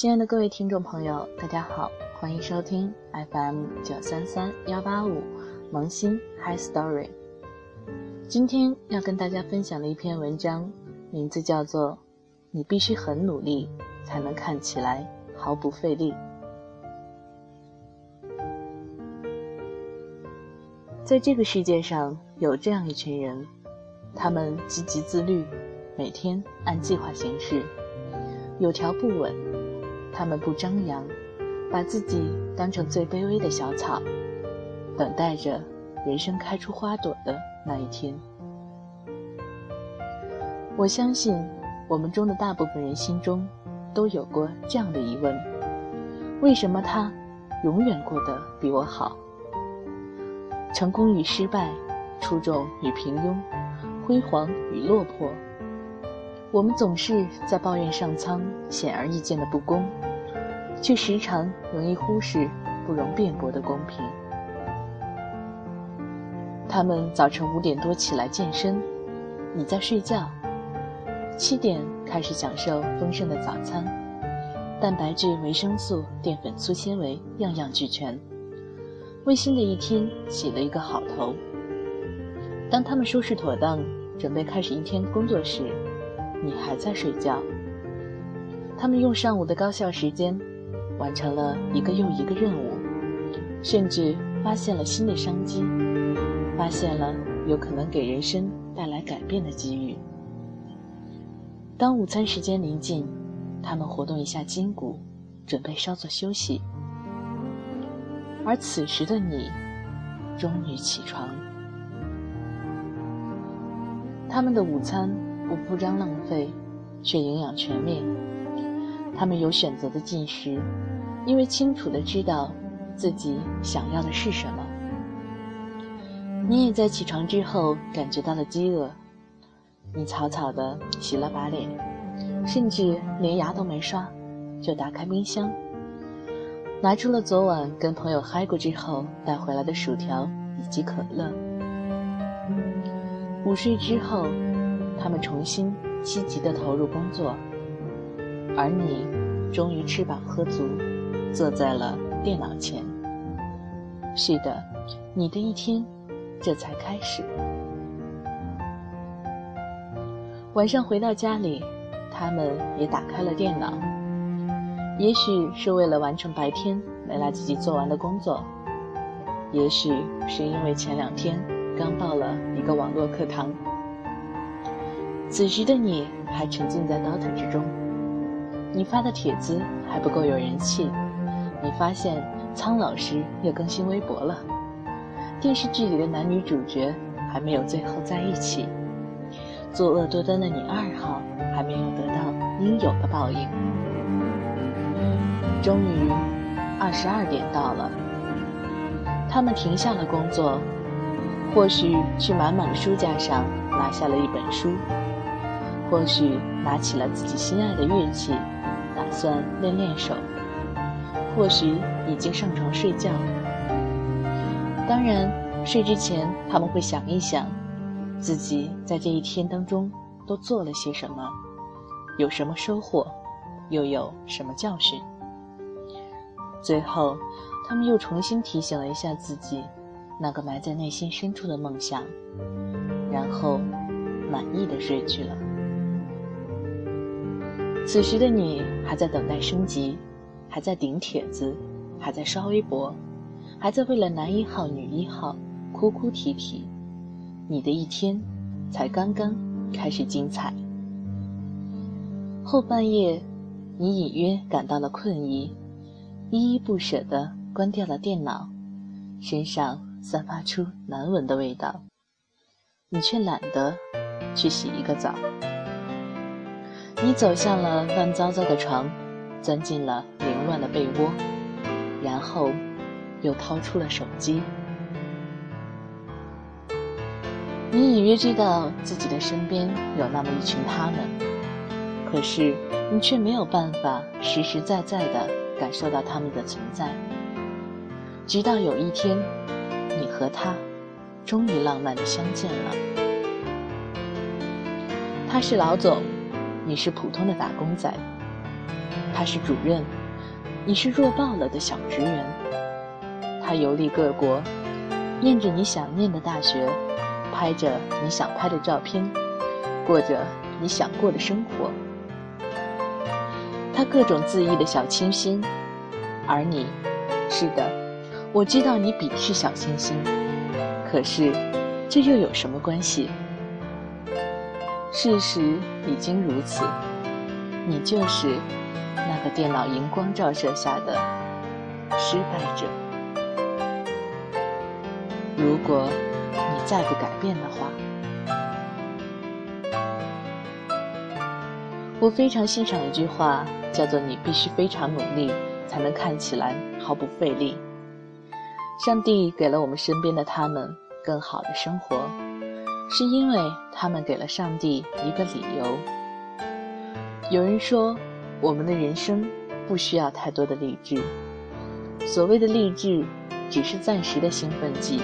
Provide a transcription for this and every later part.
亲爱的各位听众朋友，大家好，欢迎收听 FM 九三三幺八五萌新 Hi Story。今天要跟大家分享的一篇文章，名字叫做《你必须很努力，才能看起来毫不费力》。在这个世界上，有这样一群人，他们积极自律，每天按计划行事，有条不紊。他们不张扬，把自己当成最卑微的小草，等待着人生开出花朵的那一天。我相信，我们中的大部分人心中，都有过这样的疑问：为什么他永远过得比我好？成功与失败，出众与平庸，辉煌与落魄，我们总是在抱怨上苍显而易见的不公，却时常容易忽视不容辩驳的公平。他们早晨五点多起来健身，你在睡觉；七点开始享受丰盛的早餐，蛋白质、维生素、淀粉、粗纤维，样样俱全。为新的一天起了一个好头。当他们收拾妥当，准备开始一天工作时，你还在睡觉。他们用上午的高效时间，完成了一个又一个任务，甚至发现了新的商机，发现了有可能给人生带来改变的机遇。当午餐时间临近，他们活动一下筋骨，准备稍作休息。而此时的你，终于起床。他们的午餐不铺张浪费，却营养全面。他们有选择的进食，因为清楚的知道自己想要的是什么。你也在起床之后感觉到了饥饿，你草草的洗了把脸，甚至连牙都没刷，就打开冰箱。拿出了昨晚跟朋友嗨过之后带回来的薯条以及可乐。午睡之后，他们重新积极地投入工作，而你终于吃饱喝足，坐在了电脑前。是的，你的一天这才开始。晚上回到家里，他们也打开了电脑。也许是为了完成白天没来得及做完的工作，也许是因为前两天刚报了一个网络课堂。此时的你还沉浸在 DOTA 之中，你发的帖子还不够有人气，你发现苍老师又更新微博了，电视剧里的男女主角还没有最后在一起，作恶多端的你二号还没有得到应有的报应。终于，二十二点到了。他们停下了工作，或许去满满的书架上拿下了一本书，或许拿起了自己心爱的乐器，打算练练手，或许已经上床睡觉。当然，睡之前他们会想一想，自己在这一天当中都做了些什么，有什么收获，又有什么教训。最后，他们又重新提醒了一下自己，那个埋在内心深处的梦想，然后满意的睡去了。此时的你还在等待升级，还在顶帖子，还在刷微博，还在为了男一号、女一号哭哭啼啼。你的一天才刚刚开始精彩。后半夜，你隐约感到了困意。依依不舍地关掉了电脑，身上散发出难闻的味道，你却懒得去洗一个澡。你走向了乱糟糟的床，钻进了凌乱的被窝，然后又掏出了手机。你隐约知道自己的身边有那么一群他们，可是你却没有办法实实在在的。感受到他们的存在，直到有一天，你和他终于浪漫的相见了。他是老总，你是普通的打工仔，他是主任，你是弱爆了的小职员。他游历各国，念着你想念的大学，拍着你想拍的照片，过着你想过的生活。他各种恣意的小清新，而你，是的，我知道你鄙视小清新，可是，这又有什么关系？事实已经如此，你就是那个电脑荧光照射下的失败者。如果你再不改变的话，我非常欣赏一句话，叫做“你必须非常努力，才能看起来毫不费力”。上帝给了我们身边的他们更好的生活。是因为他们给了上帝一个理由。有人说，我们的人生不需要太多的励志，所谓的励志只是暂时的兴奋剂。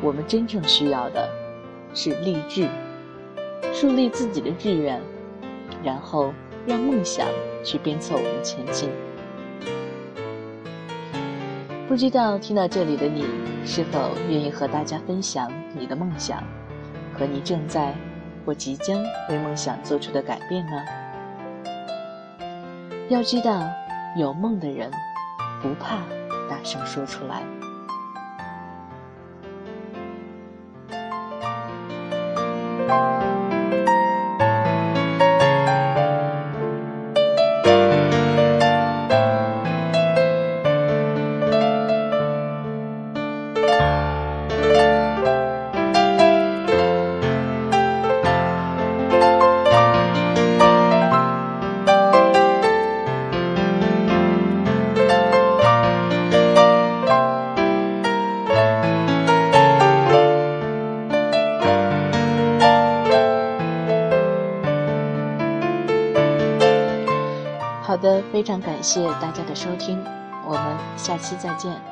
我们真正需要的是励志，树立自己的志愿，然后让梦想去鞭策我们前进。不知道听到这里的你，是否愿意和大家分享你的梦想？和你正在或即将为梦想做出的改变呢？要知道，有梦的人不怕大声说出来。好的，非常感谢大家的收听，我们下期再见。